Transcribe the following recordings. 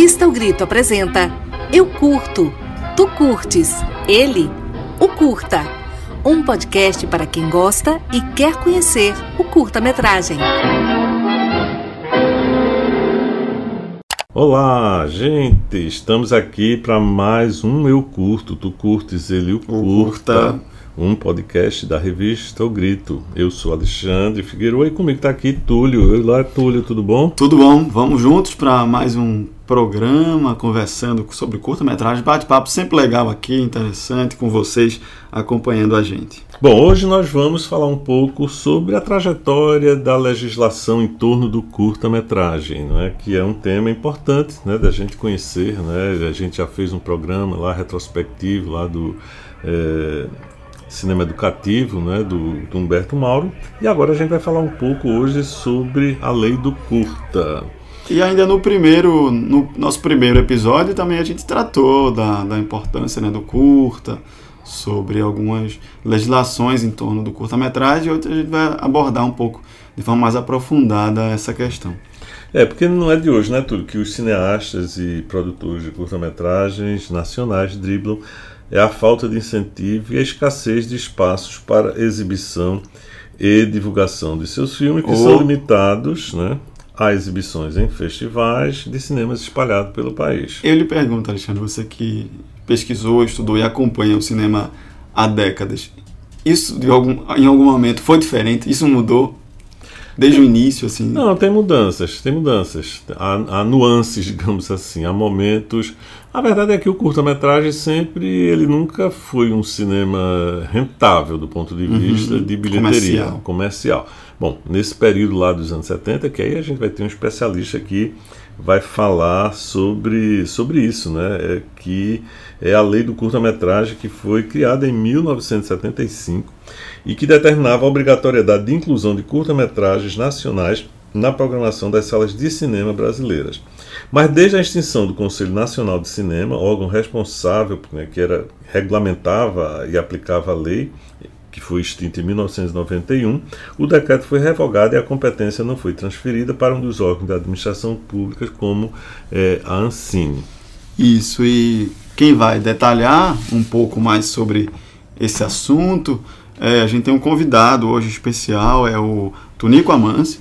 Revista O Grito apresenta Eu Curto, Tu Curtes, Ele, O Curta. Um podcast para quem gosta e quer conhecer o curta-metragem. Olá, gente! Estamos aqui para mais um Eu Curto, Tu Curtes, Ele, O Curta. Um podcast da revista O Grito. Eu sou Alexandre Figueiredo e comigo está aqui Túlio. Olá, Túlio, tudo bom? Tudo bom, vamos juntos para mais um programa conversando sobre curta-metragem, bate-papo sempre legal aqui, interessante, com vocês acompanhando a gente. Bom, hoje nós vamos falar um pouco sobre a trajetória da legislação em torno do curta-metragem, não é? que é um tema importante né, da gente conhecer. Né? A gente já fez um programa lá retrospectivo lá do. É, cinema educativo né, do, do, Humberto Mauro. E agora a gente vai falar um pouco hoje sobre a lei do curta. E ainda no primeiro, no nosso primeiro episódio também a gente tratou da, da importância né, do curta, sobre algumas legislações em torno do curta-metragem, hoje a gente vai abordar um pouco de forma mais aprofundada essa questão. É, porque não é de hoje, né, tudo que os cineastas e produtores de curta-metragens nacionais driblam é a falta de incentivo e a escassez de espaços para exibição e divulgação de seus filmes, que oh. são limitados né, a exibições em festivais de cinemas espalhados pelo país. Eu lhe pergunto, Alexandre, você que pesquisou, estudou e acompanha o cinema há décadas, isso algum, em algum momento foi diferente? Isso mudou? Desde o início, assim? Não, tem mudanças, tem mudanças. Há, há nuances, digamos assim, há momentos. A verdade é que o curta-metragem sempre, ele nunca foi um cinema rentável do ponto de uhum. vista uhum, de bilheteria comercial. comercial. Bom, nesse período lá dos anos 70, que aí a gente vai ter um especialista aqui vai falar sobre, sobre isso, né? É, que é a lei do curta-metragem que foi criada em 1975 e que determinava a obrigatoriedade de inclusão de curta-metragens nacionais na programação das salas de cinema brasileiras. Mas desde a extinção do Conselho Nacional de Cinema, órgão responsável né, que era regulamentava e aplicava a lei, que foi extinta em 1991, o decreto foi revogado e a competência não foi transferida para um dos órgãos da administração pública, como é, a Ancine. Isso, e quem vai detalhar um pouco mais sobre esse assunto, é, a gente tem um convidado hoje especial, é o Tonico Amâncio,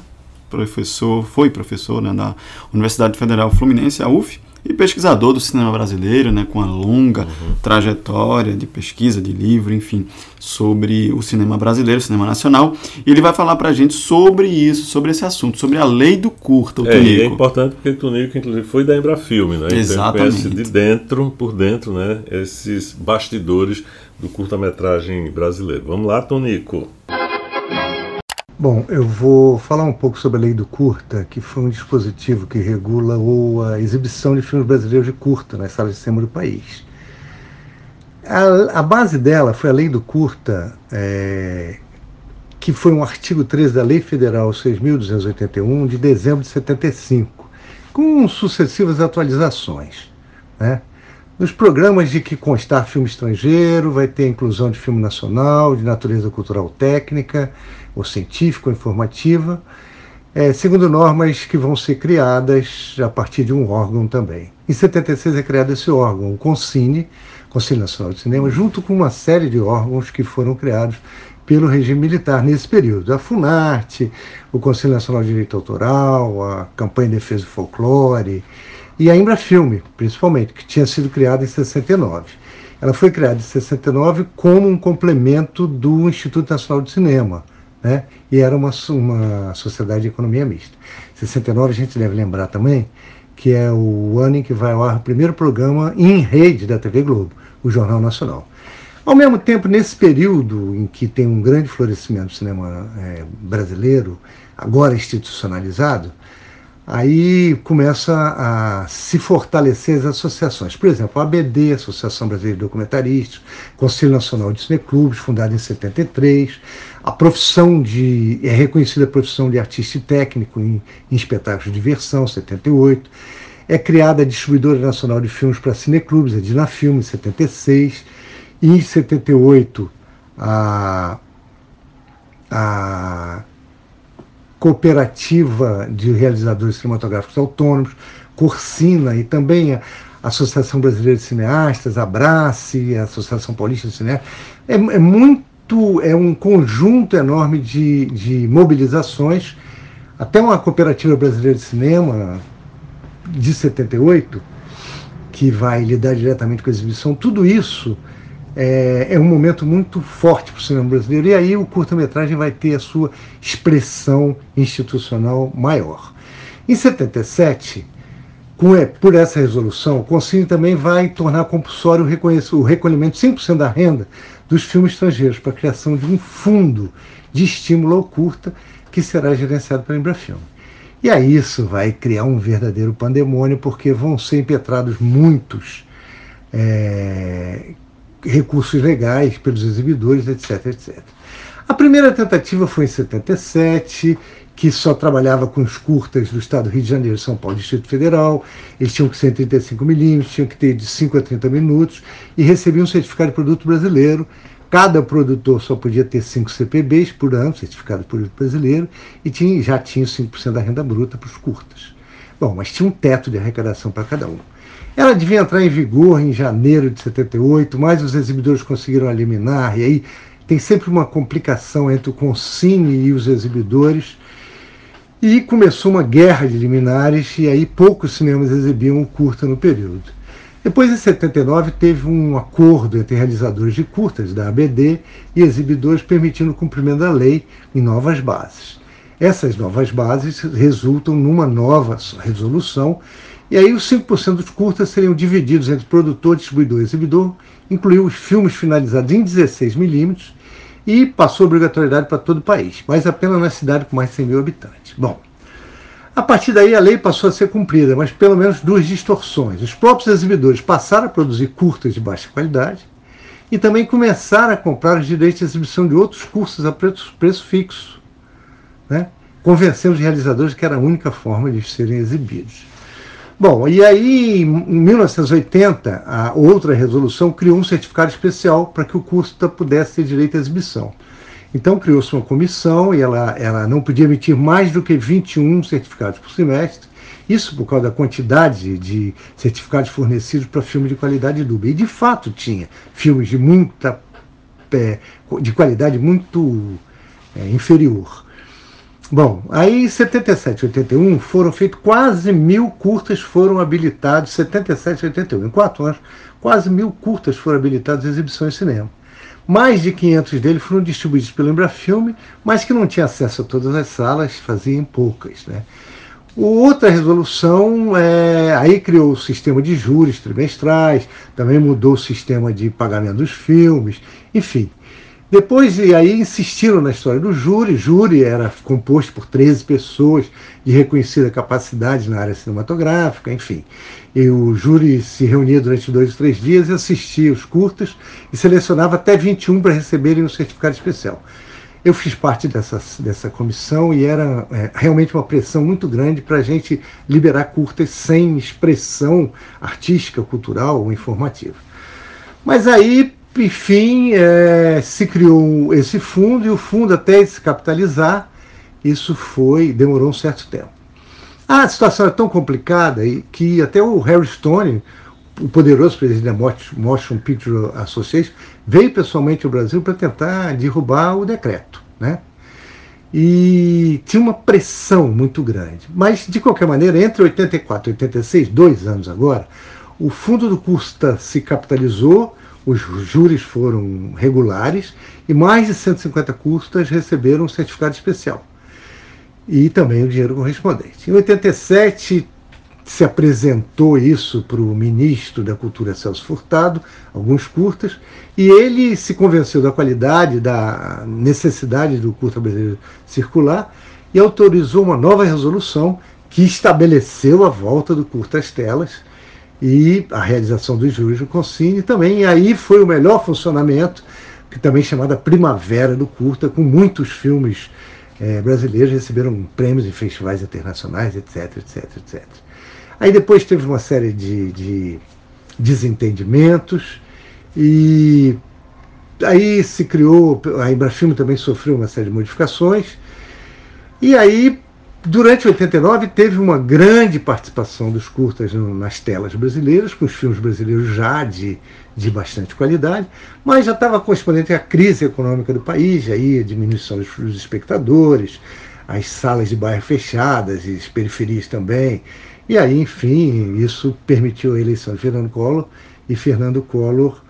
professor, foi professor né, da Universidade Federal Fluminense, a UF, e pesquisador do cinema brasileiro, né, com uma longa uhum. trajetória de pesquisa, de livro, enfim, sobre o cinema brasileiro, o cinema nacional. E ele vai falar para a gente sobre isso, sobre esse assunto, sobre a lei do curta, o é, Tunico. é importante porque o Tunico, inclusive, foi da Embrafilme, né? Exatamente. Então, conhece de dentro, por dentro, né, esses bastidores do curta-metragem brasileiro. Vamos lá, Tonico. Bom, eu vou falar um pouco sobre a lei do curta, que foi um dispositivo que regula a exibição de filmes brasileiros de curta nas salas de cinema do país. A, a base dela foi a lei do curta, é, que foi um artigo 13 da Lei Federal 6.281, de dezembro de 75, com sucessivas atualizações. Né? Nos programas de que constar filme estrangeiro, vai ter a inclusão de filme nacional, de natureza cultural técnica, ou científica ou informativa, é, segundo normas que vão ser criadas a partir de um órgão também. Em 76 é criado esse órgão, o CONCINE, Conselho Nacional de Cinema, junto com uma série de órgãos que foram criados pelo regime militar nesse período. A FUNARTE, o Conselho Nacional de Direito Autoral, a Campanha de Defesa do Folclore e a Embrafilme, principalmente, que tinha sido criada em 69. Ela foi criada em 69 como um complemento do Instituto Nacional de Cinema, né? e era uma, uma sociedade de economia mista. 69 a gente deve lembrar também que é o ano em que vai ao ar o primeiro programa em rede da TV Globo, o Jornal Nacional. Ao mesmo tempo, nesse período em que tem um grande florescimento do cinema é, brasileiro, agora institucionalizado, aí começa a se fortalecer as associações. Por exemplo, a ABD, Associação Brasileira de Documentaristas, Conselho Nacional de Cineclubes, fundado em 73, a profissão de. é reconhecida a profissão de artista e técnico em, em espetáculos de diversão, 78. É criada a Distribuidora Nacional de Filmes para Cineclubes, a Dinafilme, em 76. E em 78, a, a Cooperativa de Realizadores Cinematográficos Autônomos, Corsina e também a Associação Brasileira de Cineastas, Abrace, a Associação Paulista de Cineastas. É, é muito, é um conjunto enorme de, de mobilizações, até uma Cooperativa Brasileira de Cinema de 78, que vai lidar diretamente com a exibição, tudo isso é, é um momento muito forte para o cinema brasileiro, e aí o curta-metragem vai ter a sua expressão institucional maior. Em 77, com, é, por essa resolução, o Conselho também vai tornar compulsório o, o recolhimento de 5% da renda dos filmes estrangeiros para a criação de um fundo de estímulo ao curta que será gerenciado pela Embrafilme. E aí isso vai criar um verdadeiro pandemônio, porque vão ser impetrados muitos é, recursos legais pelos exibidores, etc, etc. A primeira tentativa foi em 77, que só trabalhava com os curtas do estado do Rio de Janeiro, São Paulo Distrito Federal. Eles tinham que ser 35 milímetros, tinham que ter de 5 a 30 minutos e recebiam um certificado de produto brasileiro. Cada produtor só podia ter 5 CPBs por ano, certificado de produto brasileiro, e tinha, já tinha 5% da renda bruta para os curtas. Bom, mas tinha um teto de arrecadação para cada um. Ela devia entrar em vigor em janeiro de 78, mas os exibidores conseguiram eliminar, e aí tem sempre uma complicação entre o Concine e os exibidores. E começou uma guerra de liminares, e aí poucos cinemas exibiam o curta no período. Depois, em 79, teve um acordo entre realizadores de curtas da ABD e exibidores permitindo o cumprimento da lei em novas bases. Essas novas bases resultam numa nova resolução e aí os 5% dos curtas seriam divididos entre produtor, distribuidor e exibidor, incluiu os filmes finalizados em 16mm e passou obrigatoriedade para todo o país, mas apenas na cidade com mais de 100 mil habitantes. Bom, a partir daí a lei passou a ser cumprida, mas pelo menos duas distorções. Os próprios exibidores passaram a produzir curtas de baixa qualidade e também começaram a comprar os direitos de exibição de outros cursos a preço, preço fixo, né? convencendo os realizadores que era a única forma de serem exibidos. Bom, e aí, em 1980, a outra resolução criou um certificado especial para que o curso pudesse ter direito à exibição. Então criou-se uma comissão e ela, ela não podia emitir mais do que 21 certificados por semestre, isso por causa da quantidade de certificados fornecidos para filmes de qualidade dúbia. E de fato tinha filmes de muita é, de qualidade muito é, inferior. Bom, aí em 77 e 81 foram feitos quase mil curtas foram habilitados, 77 e 81, em quatro anos, quase mil curtas foram habilitados em exibições de cinema. Mais de 500 deles foram distribuídos pelo Embrafilme, mas que não tinha acesso a todas as salas, faziam poucas. Né? Outra resolução, é, aí criou o sistema de juros trimestrais, também mudou o sistema de pagamento dos filmes, enfim. Depois, e aí insistiram na história do júri. Júri era composto por 13 pessoas de reconhecida capacidade na área cinematográfica, enfim. E o júri se reunia durante dois ou três dias e assistia os curtas e selecionava até 21 para receberem um certificado especial. Eu fiz parte dessa, dessa comissão e era é, realmente uma pressão muito grande para a gente liberar curtas sem expressão artística, cultural ou informativa. Mas aí enfim, é, se criou esse fundo e o fundo até se capitalizar, isso foi demorou um certo tempo. A situação é tão complicada que até o Harry Stone, o poderoso presidente da Motion Picture Association, veio pessoalmente ao Brasil para tentar derrubar o decreto, né? E tinha uma pressão muito grande. Mas, de qualquer maneira, entre 84 e 86, dois anos agora, o fundo do Custa se capitalizou os júris foram regulares e mais de 150 custas receberam um certificado especial. E também o dinheiro correspondente. Em 87 se apresentou isso para o ministro da Cultura Celso Furtado, alguns curtas, e ele se convenceu da qualidade, da necessidade do curta brasileiro circular e autorizou uma nova resolução que estabeleceu a volta do curta às telas e a realização do Concine também. E aí foi o melhor funcionamento, que também chamada Primavera do Curta, com muitos filmes é, brasileiros receberam prêmios em festivais internacionais, etc, etc, etc. Aí depois teve uma série de, de desentendimentos e aí se criou, a Embrafilme também sofreu uma série de modificações E aí, durante 89, teve uma grande participação dos curtas nas telas brasileiras, com os filmes brasileiros já de, de bastante qualidade, mas já estava correspondente à crise econômica do país, aí a diminuição dos espectadores, as salas de bairro fechadas e as periferias também. E aí, enfim, isso permitiu a eleição de Fernando Collor e Fernando Collor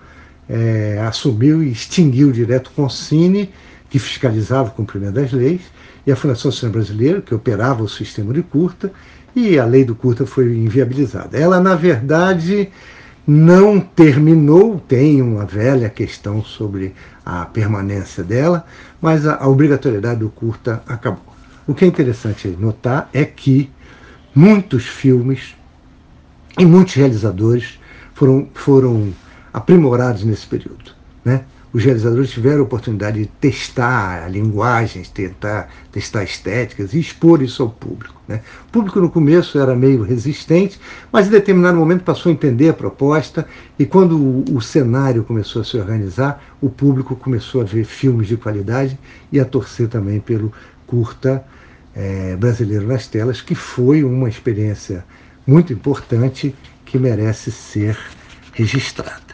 é, assumiu e extinguiu direto com o Cine, que fiscalizava o cumprimento das leis, e a Fundação Cinema Brasileira, que operava o sistema de curta, e a lei do curta foi inviabilizada. Ela, na verdade, não terminou, tem uma velha questão sobre a permanência dela, mas a, a obrigatoriedade do curta acabou. O que é interessante notar é que muitos filmes e muitos realizadores foram, foram aprimorados nesse período. Né? Os realizadores tiveram a oportunidade de testar linguagens, tentar testar estéticas e expor isso ao público. Né? O público no começo era meio resistente, mas em determinado momento passou a entender a proposta e quando o, o cenário começou a se organizar, o público começou a ver filmes de qualidade e a torcer também pelo curta é, brasileiro nas telas, que foi uma experiência muito importante que merece ser registrada.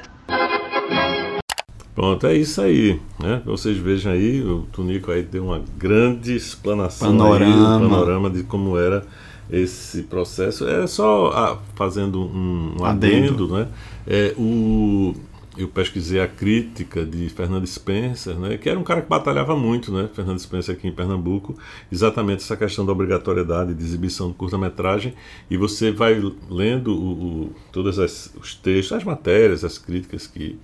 Pronto, é isso aí. Né? Vocês vejam aí, o Tunico aí deu uma grande explanação panorama, aí, panorama de como era esse processo. É só ah, fazendo um, um adendo, adendo, né? É, o, eu pesquisei a crítica de Fernando Spencer, né, que era um cara que batalhava muito, né, Fernando Spencer aqui em Pernambuco, exatamente essa questão da obrigatoriedade de exibição de curta-metragem, e você vai lendo o, o, todos os textos, as matérias, as críticas que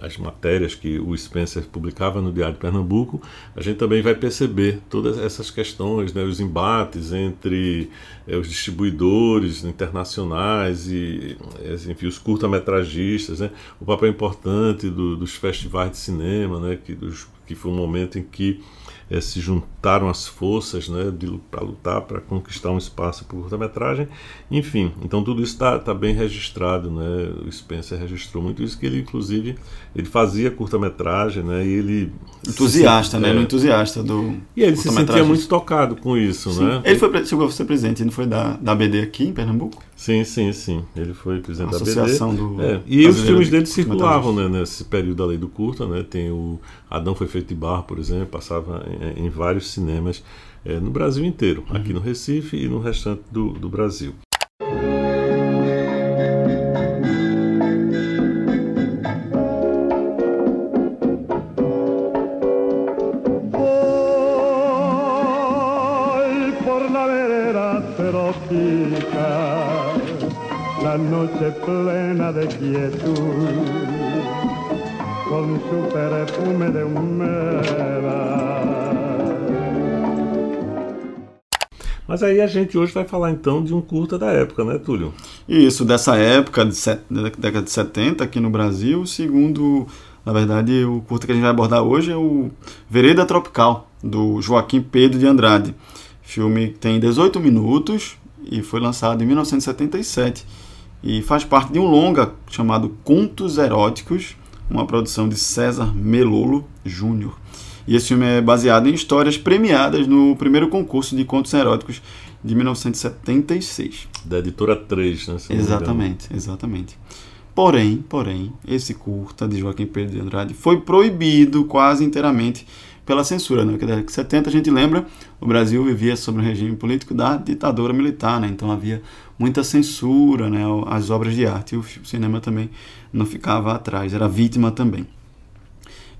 as matérias que o Spencer publicava no Diário de Pernambuco, a gente também vai perceber todas essas questões, né, os embates entre é, os distribuidores internacionais e enfim, os curta-metragistas, né, o papel importante do, dos festivais de cinema, né, que, dos, que foi um momento em que é, se juntaram as forças né, para lutar para conquistar um espaço por curta-metragem. Enfim, então tudo isso está tá bem registrado. Né? O Spencer registrou muito isso, que ele, inclusive, ele fazia curta-metragem, né? E ele. Entusiasta, se, né? É, ele entusiasta do. E ele se sentia muito tocado com isso, sim. né? Ele foi, chegou a ser presidente, ele foi da, da ABD aqui em Pernambuco? Sim, sim, sim. Ele foi presidente Associação da BD. Do é. E os filmes dele circulavam né, nesse período da lei do curta, né? Tem o Adão foi feito de barro, por exemplo, passava em, em vários cinemas é, no Brasil inteiro, uhum. aqui no Recife e no restante do, do Brasil. Plena de quietud, con su perfume de Mas aí a gente hoje vai falar então de um curta da época, né, Túlio? Isso, dessa época, de set, da década de 70 aqui no Brasil, segundo, na verdade, o curta que a gente vai abordar hoje é o Vereda Tropical, do Joaquim Pedro de Andrade. Filme que tem 18 minutos e foi lançado em 1977 e faz parte de um longa chamado Contos Eróticos, uma produção de César Melolo Júnior. E esse filme é baseado em histórias premiadas no primeiro concurso de contos eróticos de 1976. Da editora 3, né? Exatamente, exatamente. Porém, porém, esse curta de Joaquim Pedro de Andrade foi proibido quase inteiramente pela censura. Né? Na década de 70, a gente lembra, o Brasil vivia sob o regime político da ditadura militar, né? então havia muita censura né? às obras de arte, e o cinema também não ficava atrás, era vítima também.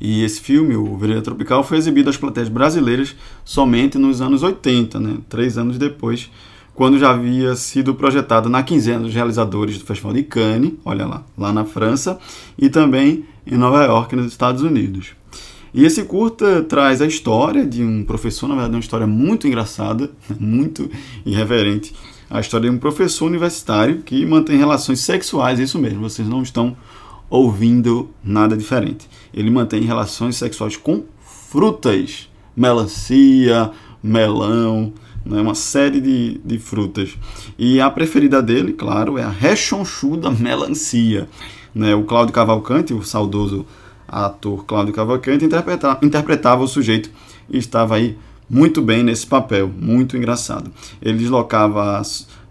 E esse filme, o Vereda Tropical, foi exibido às plateias brasileiras somente nos anos 80, né? três anos depois, quando já havia sido projetado na quinzena dos realizadores do Festival de Cannes, olha lá, lá na França, e também em Nova York, nos Estados Unidos. E esse curta traz a história de um professor, na verdade, uma história muito engraçada, muito irreverente. A história de um professor universitário que mantém relações sexuais, isso mesmo, vocês não estão ouvindo nada diferente. Ele mantém relações sexuais com frutas, melancia, melão, né, uma série de, de frutas. E a preferida dele, claro, é a rechonchuda melancia. Né, o Cláudio Cavalcante, o saudoso ator Cláudio Cavalcante interpretava, interpretava o sujeito e estava aí muito bem nesse papel, muito engraçado. Ele deslocava,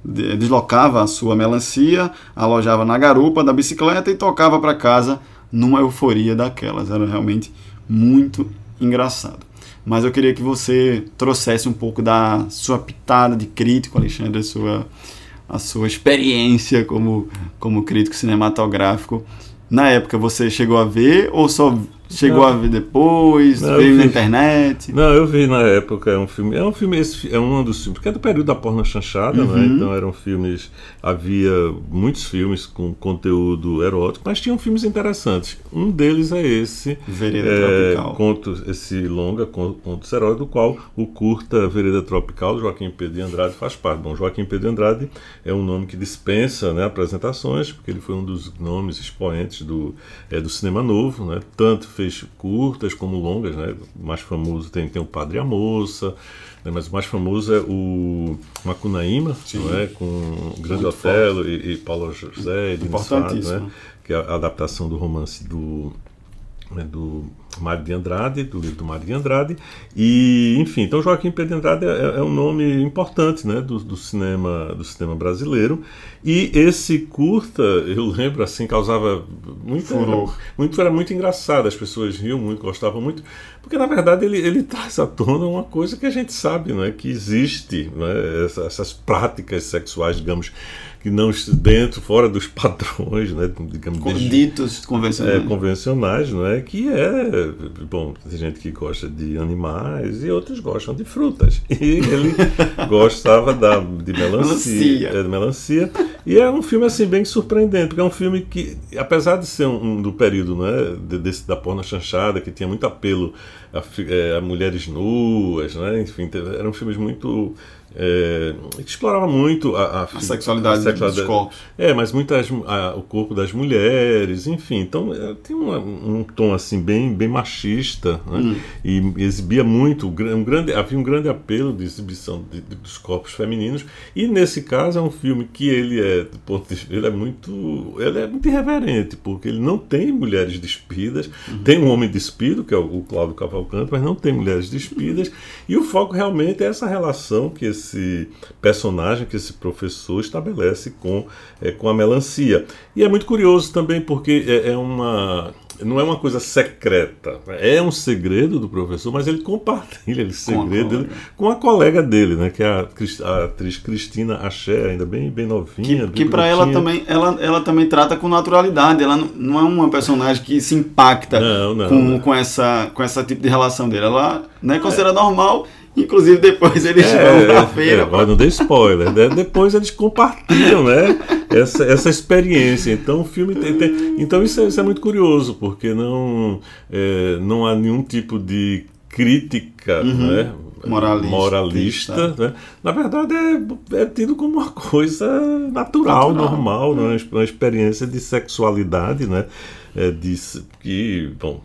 deslocava a sua melancia, alojava na garupa da bicicleta e tocava para casa numa euforia daquelas. Era realmente muito engraçado. Mas eu queria que você trouxesse um pouco da sua pitada de crítico, Alexandre, a sua, a sua experiência como, como crítico cinematográfico. Na época você chegou a ver ou só Chegou não. a ver depois, não, veio na internet. Não, eu vi na época, é um filme. É um filme, esse, é um dos filmes, porque é do período da porno chanchada, né? uhum. né? Então eram filmes. Havia muitos filmes com conteúdo erótico, mas tinham filmes interessantes. Um deles é esse. Vereda é, Tropical. Conto, esse longa, Contos Heróis, do qual o curta Vereda Tropical, Joaquim Pedro de Andrade, faz parte. Bom, Joaquim Pedro de Andrade é um nome que dispensa né, apresentações, porque ele foi um dos nomes expoentes do, é, do cinema novo, né? Tanto fez curtas como longas, né? O mais famoso tem, tem o Padre e a Moça, né? mas o mais famoso é o Macunaíma, não é? com o Grande Muito Otelo e, e, Paulo José, Importantíssimo. Né? que é a adaptação do romance do né, do Mário de Andrade, do livro do Mário de Andrade, e enfim, então Joaquim Pedro de Andrade é, é um nome importante, né, do, do, cinema do cinema brasileiro, e esse curta, eu lembro assim, causava muito, era, muito era muito engraçado, as pessoas riam muito, gostavam muito, porque na verdade ele, ele traz à tona uma coisa que a gente sabe, não é, que existe, né, essas, essas práticas sexuais, digamos, que não dentro, fora dos padrões, né, digamos, ditos convencionais. É, convencionais, não é? Que é, bom, tem gente que gosta de animais e outros gostam de frutas. E ele gostava da, de melancia, melancia. É, de melancia. E é um filme assim bem surpreendente, porque é um filme que, apesar de ser um, um do período, né, desse da porna chanchada, que tinha muito apelo a, é, a mulheres nuas, né, enfim, eram filmes muito é, explorava muito a, a, a, sexualidade, a sexualidade, dos corpos. É, mas muitas o corpo das mulheres, enfim. Então é, tem um tom assim bem, bem machista né? hum. e exibia muito um grande havia um grande apelo de exibição de, de, dos corpos femininos e nesse caso é um filme que ele é do ponto de, ele é muito ele é muito irreverente porque ele não tem mulheres despidas, uhum. tem um homem despido que é o, o Cláudio Cavalcante, mas não tem mulheres despidas e o foco realmente é essa relação que esse esse personagem, que esse professor estabelece com, é, com a melancia. E é muito curioso também porque é, é uma não é uma coisa secreta, é um segredo do professor, mas ele compartilha esse segredo com a, dele, com a colega dele, né, que é a, a, atriz Cristina Axé, ainda bem, bem novinha. Que, que para ela também, ela, ela também trata com naturalidade, ela não, não é uma personagem que se impacta não, não, com, com, essa, com essa tipo de relação dele, ela né, considera é. normal Inclusive depois eles é, vão pra feira. É, pra... Não dê spoiler. Né? Depois eles compartilham, né? Essa, essa experiência. Então o filme tem. tem... então isso é, isso é, muito curioso, porque não, é, não há nenhum tipo de crítica, uhum. né? moralista. moralista né? Na verdade, é, é, tido como uma coisa natural, natural. normal, né? uma experiência de sexualidade, né? É, de, que, bom,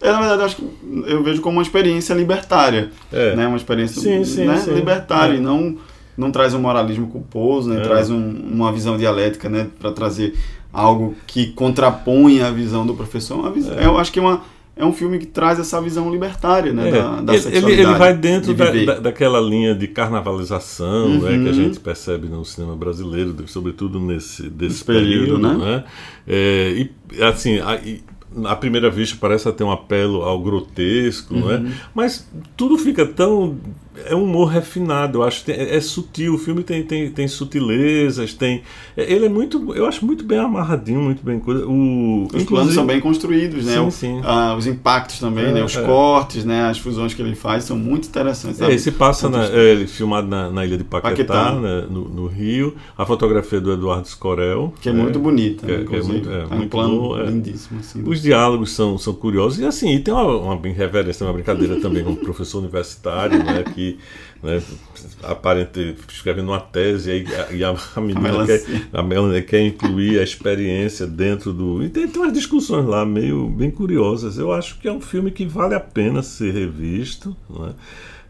é, na verdade, acho que eu vejo como uma experiência libertária. É. Né? Uma experiência sim, sim, né? sim. libertária é. e não, não traz um moralismo culposo, né? É. traz um, uma visão dialética né? para trazer algo que contrapõe a visão do professor. Visão, é. Eu acho que é uma, é um filme que traz essa visão libertária né, é. da, da ele, ele, ele, vai dentro de da, da, daquela linha de carnavalização uhum. né, que a uhum. gente percebe no cinema brasileiro, sobretudo nesse desse período, período, né? né? É, e assim, a, e, à primeira vista parece ter um apelo ao grotesco, uhum. é? Uhum. Mas tudo fica tão é um humor refinado, eu acho que é, é, sutil, o filme tem, tem, tem sutilezas, tem é, ele é muito, eu acho muito bem amarradinho, muito bem coisa. O, os planos são bem construídos, né? Sim, sim. Ah, os impactos também, é, né? Os é. cortes, né? As fusões que ele faz são muito interessantes. É, esse passa na, é, ele filmado na, na ilha de Paquetá, Paquetá. Né? No, no, Rio, a fotografia do Eduardo Scorel, que é muito bonita, que, né? que é muito, é, um plano bom, lindíssimo. Assim, os diálogos são, são curiosos e assim, e tem uma, uma reverência, uma brincadeira também com o professor universitário, né? Que né, aparente, escrevendo uma tese e, e a, a menina a quer, a Melanie quer incluir a experiência dentro do. E tem, tem umas discussões lá meio bem curiosas. Eu acho que é um filme que vale a pena ser revisto. Né?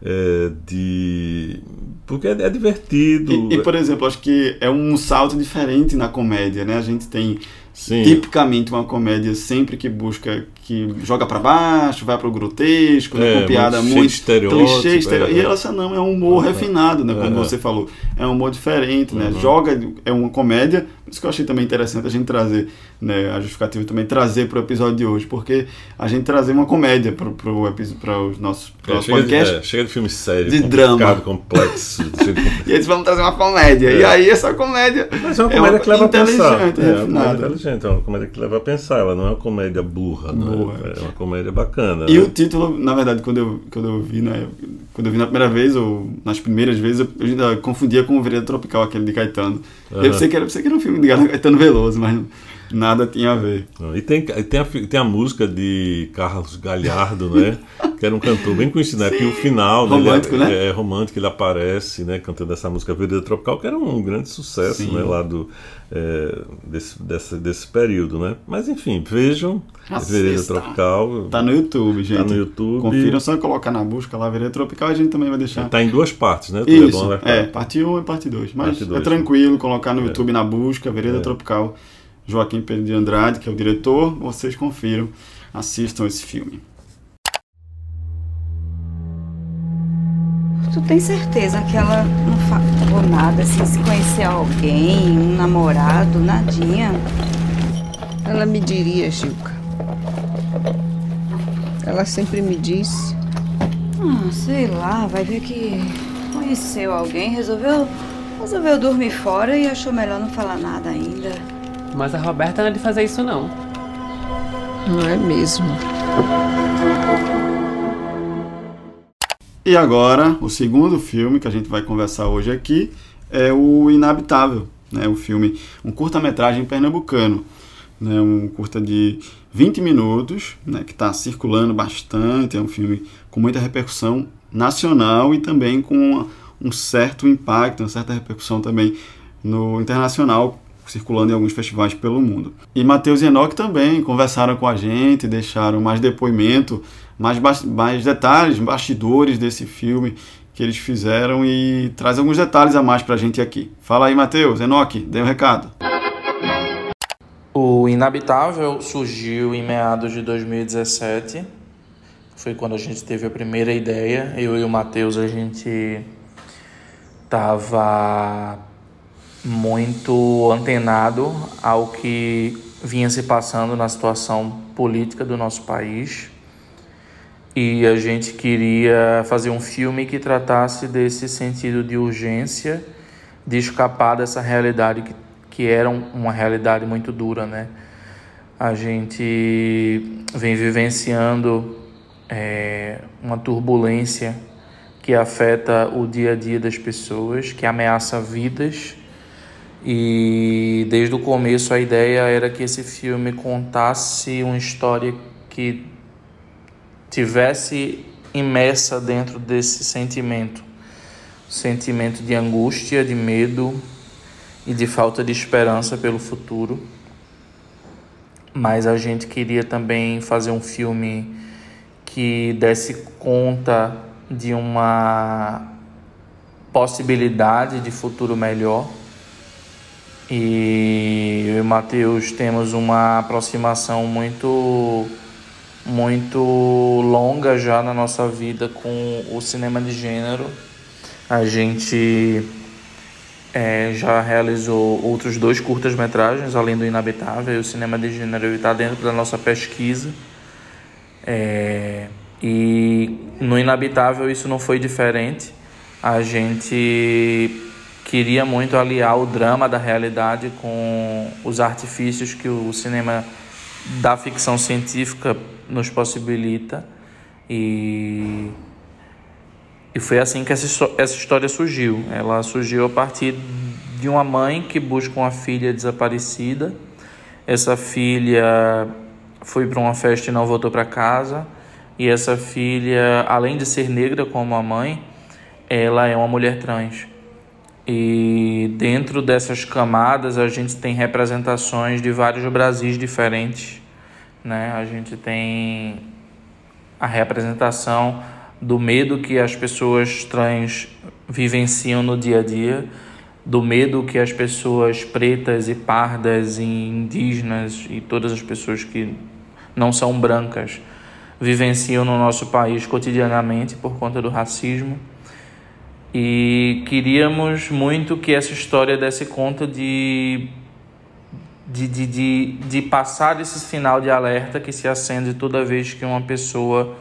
É, de porque é, é divertido e, e, por exemplo acho que é um salto diferente na comédia né a gente tem Sim. tipicamente uma comédia sempre que busca que joga para baixo, vai pro grotesco, né, É, com piada muito muito, cheio de estereótipo, clichê, estere- é, E é. essa não, é um humor refinado, né? Como É. Uhum. você falou. É um humor diferente, né? Joga, é uma comédia. Por isso que eu achei também interessante a gente trazer, né? A justificativa também trazer pro episódio de hoje, porque a gente trazer uma comédia pro, pro, para os nossos pro É, nosso chega, de, podcast. é, chega de filme sério, De drama. complexo. de E eles vão trazer uma comédia. E É. aí essa comédia. Mas é uma comédia que leva a pensar. inteligente, É, uma inteligente, é uma comédia que leva a pensar. Ela não é uma comédia burra, não é? É uma comédia bacana. E né? o título, na verdade, quando eu, quando eu vi, né, quando eu vi na primeira vez, ou nas primeiras vezes, eu, ainda confundia com o Vereda Tropical, aquele de Caetano. Aham. Eu pensei que, era, pensei que era um filme de Caetano Veloso, mas nada tinha a ver. E tem, tem, a, tem a música de Carlos Galhardo, né? que era um cantor bem conhecido, né? Que o final dele Romântico, é, né? é romântico, ele aparece, né? Cantando essa música Vereda Tropical, que era um grande sucesso, Sim. né? Lá do, é, desse, desse, desse período, né? Mas enfim, vejam Assista. Vereda Tropical. Tá no YouTube, gente. Tá no YouTube. Confiram, só colocar na busca lá, Vereda Tropical, a gente também vai deixar. Tá em duas partes, né? Isso, é bom, vai é, parte 1 e parte 2. Mas Parte dois, é tranquilo colocar no É. YouTube na busca, Vereda É. Tropical, Joaquim Pedro de Andrade, que é o diretor. Vocês confiram, assistam esse filme. Tu tem certeza que ela não falou nada assim, se conhecer alguém, um namorado, nadinha? Ela me diria, Gilca. Ela sempre me disse. Ah, sei lá, vai ver que conheceu alguém, resolveu, resolveu dormir fora e achou melhor não falar nada ainda. Mas a Roberta não é de fazer isso, não. Não é mesmo? E agora, o segundo filme que a gente vai conversar hoje aqui é o Inabitável, né? O filme, um curta-metragem pernambucano, né? Um curta de 20 minutos, né? Que está circulando bastante, é um filme com muita repercussão nacional e também com uma- um certo impacto, uma certa repercussão também no internacional, circulando em alguns festivais pelo mundo. E Matheus e Enoch também conversaram com a gente, deixaram mais depoimento, mais, mais detalhes, bastidores desse filme que eles fizeram e traz alguns detalhes a mais pra gente aqui. Fala aí, Matheus, Enoch, dê um recado. O Inabitável surgiu em meados de 2017. Foi quando a gente teve a primeira ideia. Eu e o Matheus, a gente estava muito antenado ao que vinha se passando na situação política do nosso país. E a gente queria fazer um filme que tratasse desse sentido de urgência, de escapar dessa realidade que, que era um- uma realidade muito dura, né? A gente vem vivenciando é, uma turbulência que afeta o dia a dia das pessoas, que ameaça vidas. E desde o começo a ideia era que esse filme contasse uma história que tivesse imersa dentro desse sentimento, sentimento de angústia, de medo e de falta de esperança pelo futuro. Mas a gente queria também fazer um filme que desse conta de uma possibilidade de futuro melhor. E eu e o Matheus temos uma aproximação muito muito longa já na nossa vida com o cinema de gênero. A gente é, já realizou outros dois curtas-metragens, além do Inabitável, e o cinema de gênero está dentro da nossa pesquisa. É, e no Inabitável isso não foi diferente. A gente queria muito aliar o drama da realidade com os artifícios que o cinema da ficção científica nos possibilita. E, e foi assim que essa, essa história surgiu. Ela surgiu a partir de uma mãe que busca uma filha desaparecida. Essa filha foi para uma festa e não voltou para casa. E essa filha, além de ser negra como a mãe, ela é uma mulher trans. E dentro dessas camadas a gente tem representações de vários Brasis diferentes, né? A gente tem a representação do medo que as pessoas trans vivenciam no dia a dia, do medo que as pessoas pretas e pardas e indígenas e todas as pessoas que não são brancas vivenciam no nosso país cotidianamente por conta do racismo. E queríamos muito que essa história desse conta de, de, de, de, de passar esse sinal de alerta que se acende toda vez que uma pessoa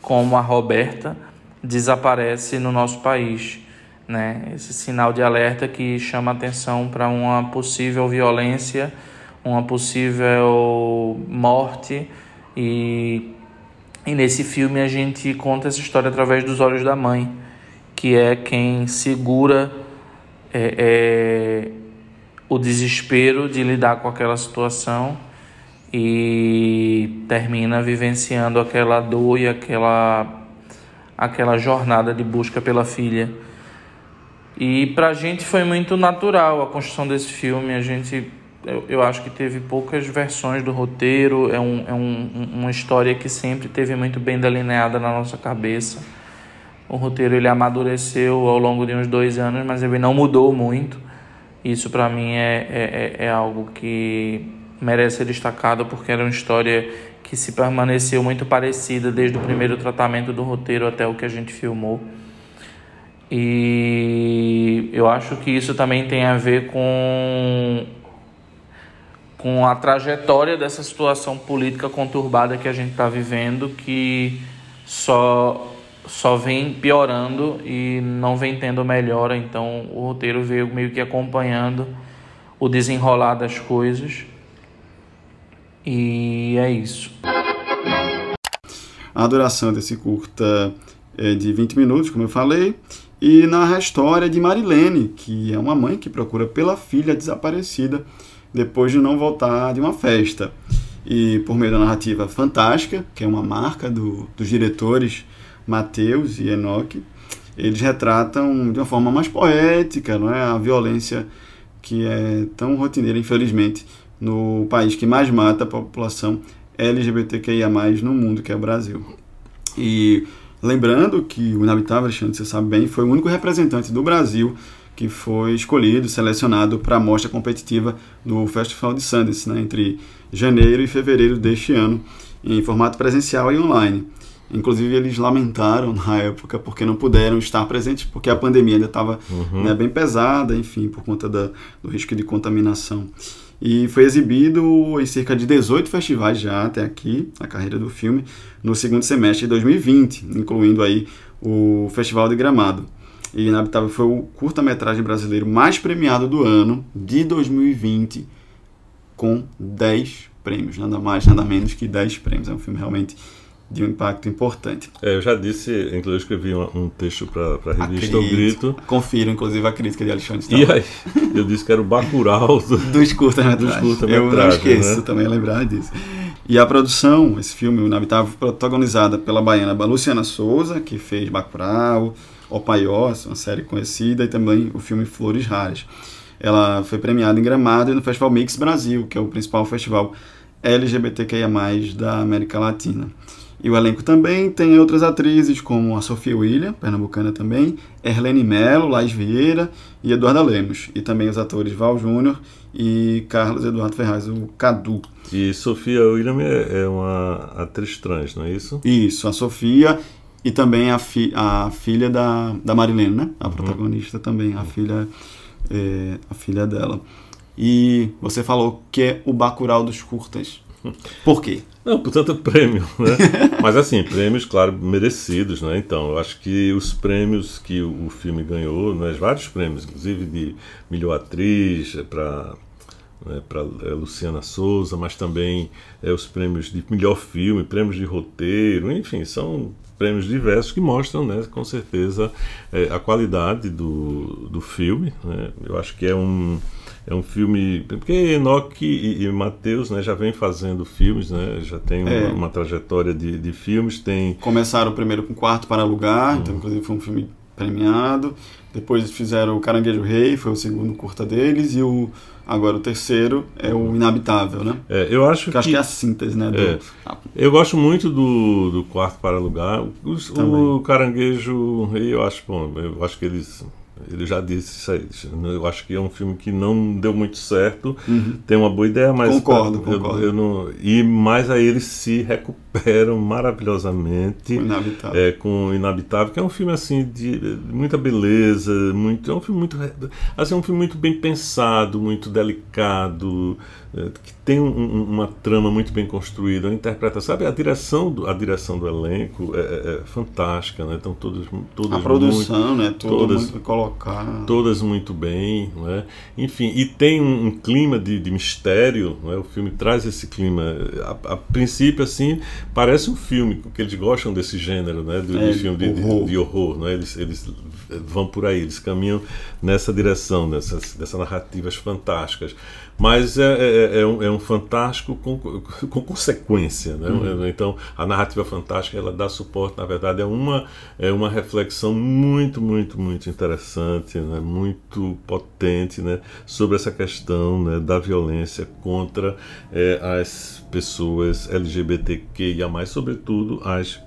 como a Roberta desaparece no nosso país. Né? Esse sinal de alerta que chama atenção para uma possível violência, uma possível morte e e nesse filme a gente conta essa história através dos olhos da mãe, que é quem segura é, é, o desespero de lidar com aquela situação e termina vivenciando aquela dor e aquela, aquela jornada de busca pela filha. E para a gente foi muito natural a construção desse filme. A gente eu, eu acho que teve poucas versões do roteiro, é, um, é um, uma história que sempre teve muito bem delineada na nossa cabeça. O roteiro ele amadureceu ao longo de uns dois anos, mas ele não mudou muito. Isso para mim é, é, é, é algo que merece ser destacado porque era uma história que se permaneceu muito parecida desde o primeiro tratamento do roteiro até o que a gente filmou. E eu acho que isso também tem a ver com com a trajetória dessa situação política conturbada que a gente está vivendo, que só, só vem piorando e não vem tendo melhora. Então, o roteiro veio meio que acompanhando o desenrolar das coisas. E é isso. A duração desse curta é de 20 minutos, como eu falei, e narra a história de Marilene, que é uma mãe que procura pela filha desaparecida depois de não voltar de uma festa. E por meio da narrativa fantástica, que é uma marca do, dos diretores Mateus e Enoch, eles retratam de uma forma mais poética não é? a violência que é tão rotineira, infelizmente, no país que mais mata a população LGBTQIA+, no mundo, que é o Brasil. E lembrando que o Inabitável, Alexandre, você sabe bem, foi o único representante do Brasil que foi escolhido, selecionado para a mostra competitiva do Festival de Sundance, né, entre janeiro e fevereiro deste ano, em formato presencial e online. Inclusive, eles lamentaram na época porque não puderam estar presentes, porque a pandemia ainda estava uhum. né, bem pesada, enfim, por conta da, do risco de contaminação. E foi exibido em cerca de 18 festivais já até aqui, a carreira do filme, no segundo semestre de 2020, incluindo aí o Festival de Gramado. E Inabitável foi o curta-metragem brasileiro mais premiado do ano de 2020, com 10 prêmios, nada mais, nada menos que 10 prêmios. É um filme realmente de um impacto importante. É, eu já disse, inclusive eu escrevi um, um texto para a revista O Grito. Confiro, inclusive, a crítica de Alexandre E aí, eu disse que era o Bacurau do, dos curta-metragens. Curta eu não esqueço né? também lembrar disso. E a produção, esse filme, o Inabitável, protagonizada pela baiana Luciana Souza, que fez Bacurau, Opaiós, uma série conhecida, e também o filme Flores Raras. Ela foi premiada em Gramado e no Festival Mix Brasil, que é o principal festival LGBTQIA+, da América Latina. E o elenco também tem outras atrizes, como a Sofia William, pernambucana também, Erlene Mello, Laís Vieira e Eduarda Lemos. E também os atores Val Júnior e Carlos Eduardo Ferraz, o Cadu. E Sofia William é, é uma atriz trans, não é isso? Isso, a Sofia e também a, fi, a filha da, da Marilene, né? A uhum. protagonista também, a filha, é, a filha dela. E você falou que é o Bacurau dos curtas. Por quê? Não, por tanto prêmio, né? Mas assim, prêmios, claro, merecidos, né? Então, eu acho que os prêmios que o, filme ganhou, né? vários prêmios, inclusive de melhor atriz, para né, para é, Luciana Souza, mas também é, os prêmios de melhor filme, prêmios de roteiro, enfim, são prêmios diversos que mostram, né, com certeza, é, a qualidade do, do filme. Né? Eu acho que é um, é um filme. Porque Enoch e, e Matheus né, já vem fazendo filmes, né, já tem uma, é. uma trajetória de, de filmes. Tem... Começaram primeiro com Quarto para Alugar, então, inclusive foi um filme premiado. Depois fizeram o Caranguejo Rei, foi o segundo curta deles, e o agora o terceiro é o Inabitável, né? É, eu acho que, que acho que é a síntese, né? Do... É. Eu gosto muito do, do Quarto para Alugar. O, o Caranguejo Rei, eu acho bom. Eu acho que eles Ele já disse isso aí. Eu acho que é um filme que não deu muito certo. Uhum. Tem uma boa ideia, mas. Concordo, eu, concordo. Eu não, e mais aí eles se recuperam maravilhosamente. Inabitável. É, com Inabitável, que é um filme assim de, de muita beleza, muito, é um filme muito. Assim, é um filme muito bem pensado, muito delicado, que tem um, uma trama muito bem construída, uma interpretação. Sabe, a direção do, a direção do elenco é, é, é fantástica, né? Então todas, todas a produção, muito, né? Tudo todas, muito colocar. Todas muito bem, não é? Enfim, e tem um, um clima de, de, mistério, é? O filme traz esse clima. A, a, princípio, assim, parece um filme, porque eles gostam desse gênero, né? Do, É, de filme de horror. de, de horror, não é? Eles, eles vão por aí, eles caminham nessa direção, nessas, dessas narrativas fantásticas. Mas é, é, é, um, é um fantástico com, com consequência. Né? Uhum. Então, a narrativa fantástica ela dá suporte, na verdade, é uma, é uma reflexão muito, muito, muito interessante, né? muito potente né? sobre essa questão né? da violência contra é, as pessoas LGBTQIA, sobretudo as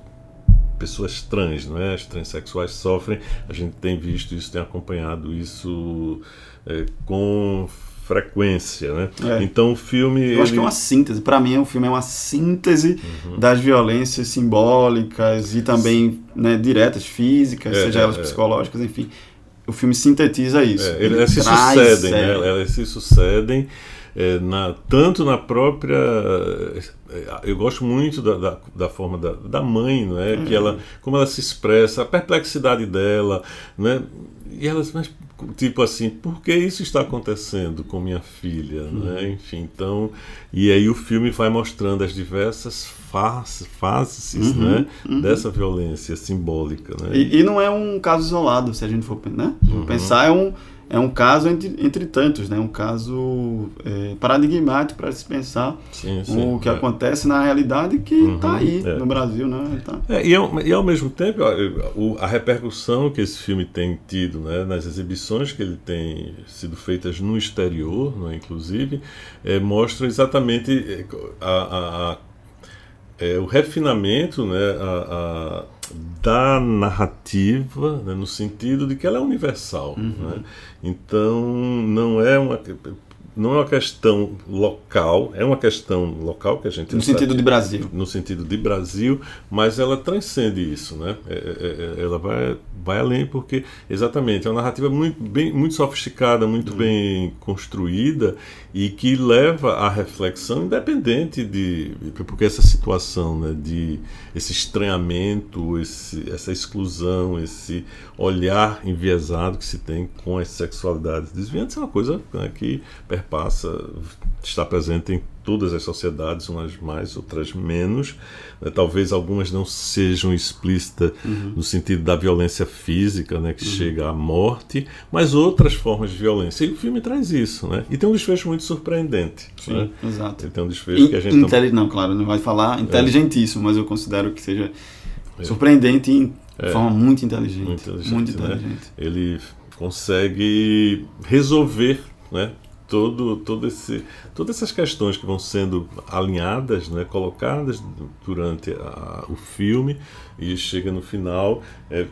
pessoas trans, não é? As transexuais sofrem. A gente tem visto isso, tem acompanhado isso é, com frequência, né? É. Então o filme Eu acho que é uma síntese. Para mim, o filme é uma síntese Uhum. das violências simbólicas e também né, diretas, físicas, É, seja é, elas é. psicológicas, enfim. O filme sintetiza isso. É, elas se traz, sucedem, é, né? Elas se sucedem é, na, tanto na própria. é, Eu gosto muito da, da, da forma da, da mãe, não é? Que ela, como ela se expressa, a perplexidade dela, né? E elas, mas, tipo assim, por que isso está acontecendo com minha filha, né? Enfim, então, e aí o filme vai mostrando as diversas faces, faces né? Dessa violência simbólica, né? E, e não é um caso isolado, se a gente for né? Uhum. pensar, é um, é um caso entre, entre tantos, né? um caso é, paradigmático para se pensar Sim, sim, o que é. acontece na realidade que está Uhum, aí é. no Brasil. Né? Tá. É, e, ao, e ao mesmo tempo, o- a repercussão que esse filme tem tido né, nas exibições que ele tem sido feitas no exterior, não é, inclusive, é, mostra exatamente é, a, a- a- é, o refinamento né, a- a- da narrativa, né, no sentido de que ela é universal. né? Então, não é uma. Não é uma questão local, é uma questão local que a gente No sentido de Brasil. no sentido de Brasil, mas ela transcende isso, né? É, é, é, ela vai, vai além porque exatamente é uma narrativa muito bem, muito sofisticada, muito bem construída e que leva à reflexão independente de porque essa situação, né? De esse estranhamento, esse, essa exclusão, esse olhar enviesado que se tem com as sexualidades desviantes é uma coisa né, que perpassa, está presente em todas as sociedades, umas mais, outras menos. né? Talvez algumas não sejam explícitas no sentido da violência física, né, que chega à morte, mas outras formas de violência. E o filme traz isso, né? E tem um desfecho muito surpreendente. né? Exato. Ele tem um desfecho que a gente Inteli- Não, claro, não vai falar inteligentíssimo, mas eu considero que seja surpreendente e de forma muito inteligente. É. muito inteligente, Muito né? inteligente. Ele consegue resolver, né? Todo, todo esse, todas essas questões que vão sendo alinhadas, né, colocadas durante a- o filme e chega no final, é,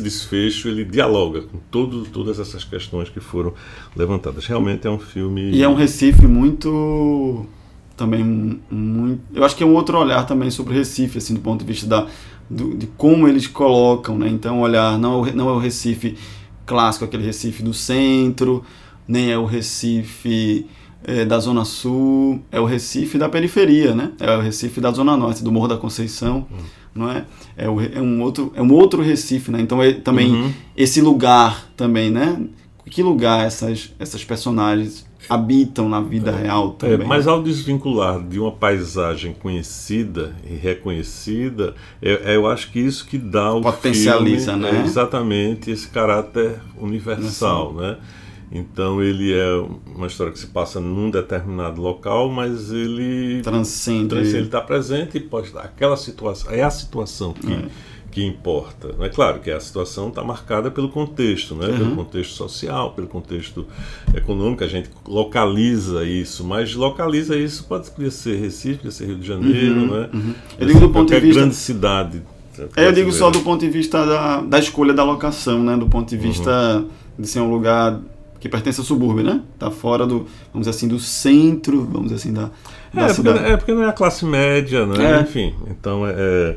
desfecho ele dialoga com todo, todas essas questões que foram levantadas. Realmente é um filme E é um Recife muito também muito, eu acho que é um outro olhar também sobre Recife, assim, do ponto de vista da do- de como eles colocam, né? Então, olhar não é não é o Recife clássico, aquele Recife do centro, nem é o Recife eh, da Zona Sul, é o Recife da periferia, né? É o Recife da Zona Norte, do Morro da Conceição, não é? É, o, é um outro, é um outro Recife, né? Então, é, também Uhum. esse lugar também, né? Que lugar essas, essas personagens habitam na vida real É, também? mas ao desvincular de uma paisagem conhecida e reconhecida, é- é, eu acho que isso que dá o Potencializa, filme, né? é, exatamente esse caráter universal, né? Então ele é uma história que se passa num determinado local, mas ele Transcende. Transcende, ele está presente e pode aquela situação é a situação que É. que importa. É claro que a situação está marcada pelo contexto, né? Uhum. pelo contexto social, pelo contexto econômico, a gente localiza isso, mas localiza isso, pode podia ser Recife, podia ser Rio de Janeiro, Uhum, né? uhum. Eu digo do ponto de Qualquer vista- grande cidade É, eu digo só do ponto de vista da, da escolha da locação, né? Do ponto de vista uhum. de ser um lugar que pertence ao subúrbio, né? Tá fora do, vamos dizer assim, do centro, vamos dizer assim, da, da é, cidade. Porque, é porque não é a classe média, né? É. Enfim, então é, é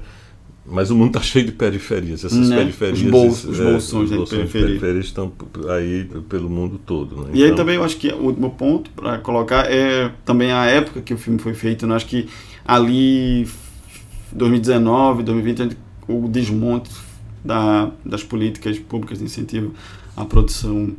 mas o mundo está cheio de periferias. Essas né? periferias. Os, bolsos, os bolsões, é, os de periferia. periferias estão aí pelo mundo todo. Né? E então... aí também eu acho que o último ponto para colocar é também a época que o filme foi feito. Né? Acho que ali, 2019, 2020, o desmonte da, das políticas públicas de incentivo à produção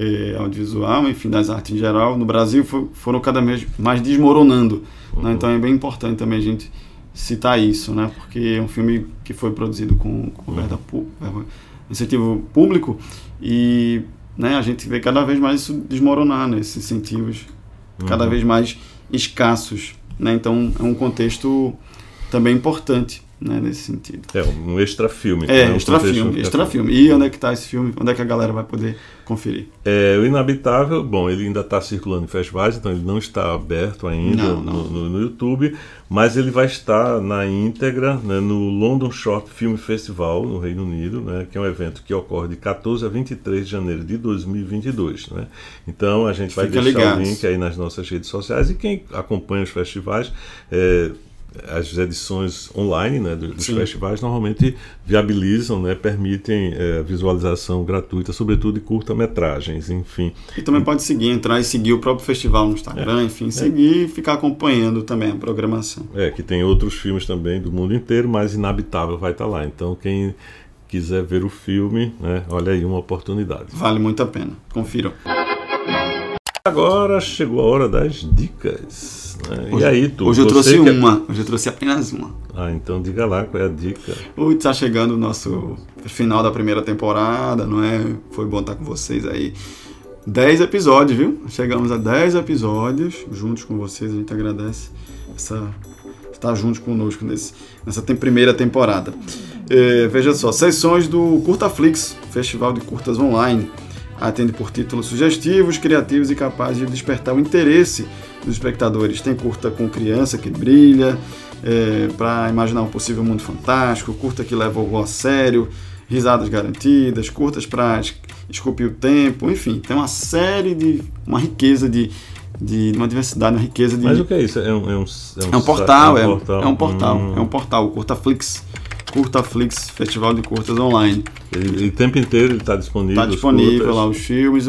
eh, audiovisual, enfim, das artes em geral, no Brasil for, foram cada vez mais desmoronando. Né? Uhum. Né? Então é bem importante também a gente citar isso, né? Porque é um filme que foi produzido com, com verba, verba, incentivo público e né, a gente vê cada vez mais isso desmoronar, né? Esses incentivos cada uhum. vez mais escassos, né? Então é um contexto também importante né, nesse sentido. É um extra filme. É, né? um extra filme, extra filme. E onde é que está esse filme? Onde é que a galera vai poder conferir? É, o Inabitável, bom, ele ainda está circulando em festivais, então ele não está aberto ainda não, não. No, no, no, YouTube, mas ele vai estar na íntegra né, no London Short Film Festival, no Reino Unido, né, que é um evento que ocorre de 14 a 23 de janeiro de 2022. Né? Então a gente vai Fica deixar ligados. o link aí nas nossas redes sociais e quem acompanha os festivais. É, as edições online né, dos Sim. festivais normalmente viabilizam, né, permitem é, visualização gratuita, sobretudo de curta-metragens, enfim. E também pode seguir, entrar e seguir o próprio festival no Instagram, é. enfim, seguir é. e ficar acompanhando também a programação. É, que tem outros filmes também do mundo inteiro, mas Inabitável vai estar lá. Então, quem quiser ver o filme, né, olha aí uma oportunidade. Vale muito a pena. Confiram. Agora chegou a hora das dicas. Né? Hoje, e aí, tu? Hoje eu trouxe uma. Hoje eu trouxe apenas uma. Ah, então diga lá qual é a dica. Putz, tá chegando o nosso final da primeira temporada, não é? Foi bom estar com vocês aí. 10 episódios, viu? Chegamos a 10 episódios juntos com vocês. A gente agradece essa estar juntos conosco nesse, nessa tem, primeira temporada. É, veja só, sessões do Curtaflix, Festival de Curtas Online atende por títulos sugestivos, criativos e capazes de despertar o interesse dos espectadores. Tem curta com criança que brilha, é, para imaginar um possível mundo fantástico, curta que leva o gol a sério, risadas garantidas, curtas para esculpir o tempo, enfim, tem uma série de. uma riqueza de. De uma diversidade, uma riqueza de. Mas o que é isso? É um, é um, é um, é um portal, é um portal, é um, portal, hum. é um portal, o Curtaflix. Curtaflix, Festival de Curtas Online. Ele, o tempo inteiro ele está disponível. Está disponível lá os filmes,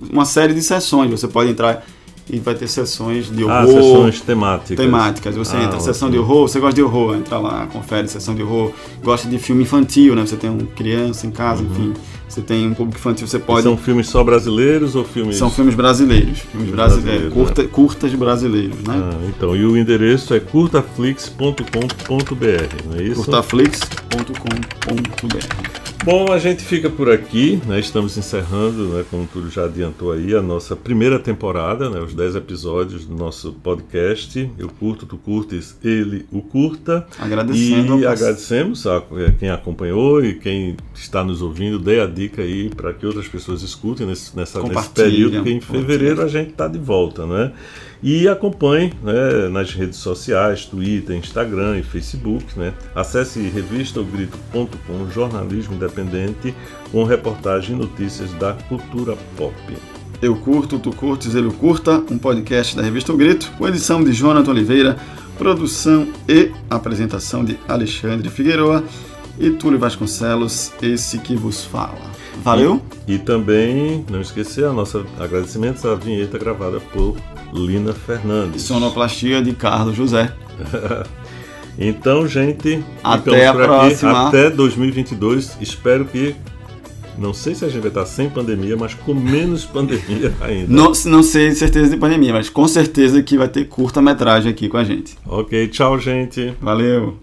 uma série de sessões. Você pode entrar e vai ter sessões de ah, horror. Ah, sessões temáticas. Temáticas. Você ah, entra, sessão de horror, você gosta de horror, entra lá, confere sessão de horror. Gosta de filme infantil, né? Você tem uma criança em casa, uhum. enfim. Você tem um público infantil, você pode. E são filmes só brbrasileiros ou filmes. São filmes brasileiros. Filmes brasileiros. Curta, né? Curtas brasileiros, né? Ah, então, e o endereço é curtaflix.com.br, não é isso? curtaflix.com.br. Bom, a gente fica por aqui, né? estamos encerrando, né, como tudo já adiantou aí, a nossa primeira temporada, né, os 10 episódios do nosso podcast. Eu curto, tu curtes, ele o curta. Agradecendo. E agradecemos a é, quem acompanhou e quem está nos ouvindo. Dê a dica aí para que outras pessoas escutem nesse, nessa, nesse período, que em fevereiro a gente está de volta, né? E acompanhe né, nas redes sociais, Twitter, Instagram e Facebook. Né? Acesse revistaogrito.com, jornalismo independente, com reportagem e notícias da cultura pop. Eu curto, tu curtes, ele curta, um podcast da revista O Grito, com edição de Jonathan Oliveira, produção e apresentação de Alexandre Figueroa e Túlio Vasconcelos, esse que vos fala. Valeu? E, e também, não esquecer, a nossa agradecimentos à vinheta gravada por Lina Fernandes. Sonoplastia de Carlos José. então, gente, até a próxima. Até 2022. Espero que não sei se a gente vai estar sem pandemia, mas com menos pandemia ainda. Não, não sei certeza de pandemia, mas com certeza que vai ter curta-metragem aqui com a gente. Ok, tchau, gente. Valeu.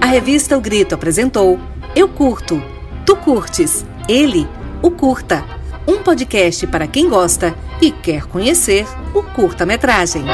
A revista O Grito apresentou Eu Curto, Tu Curtes, Ele o Curta, um podcast para quem gosta e quer conhecer o curta-metragem.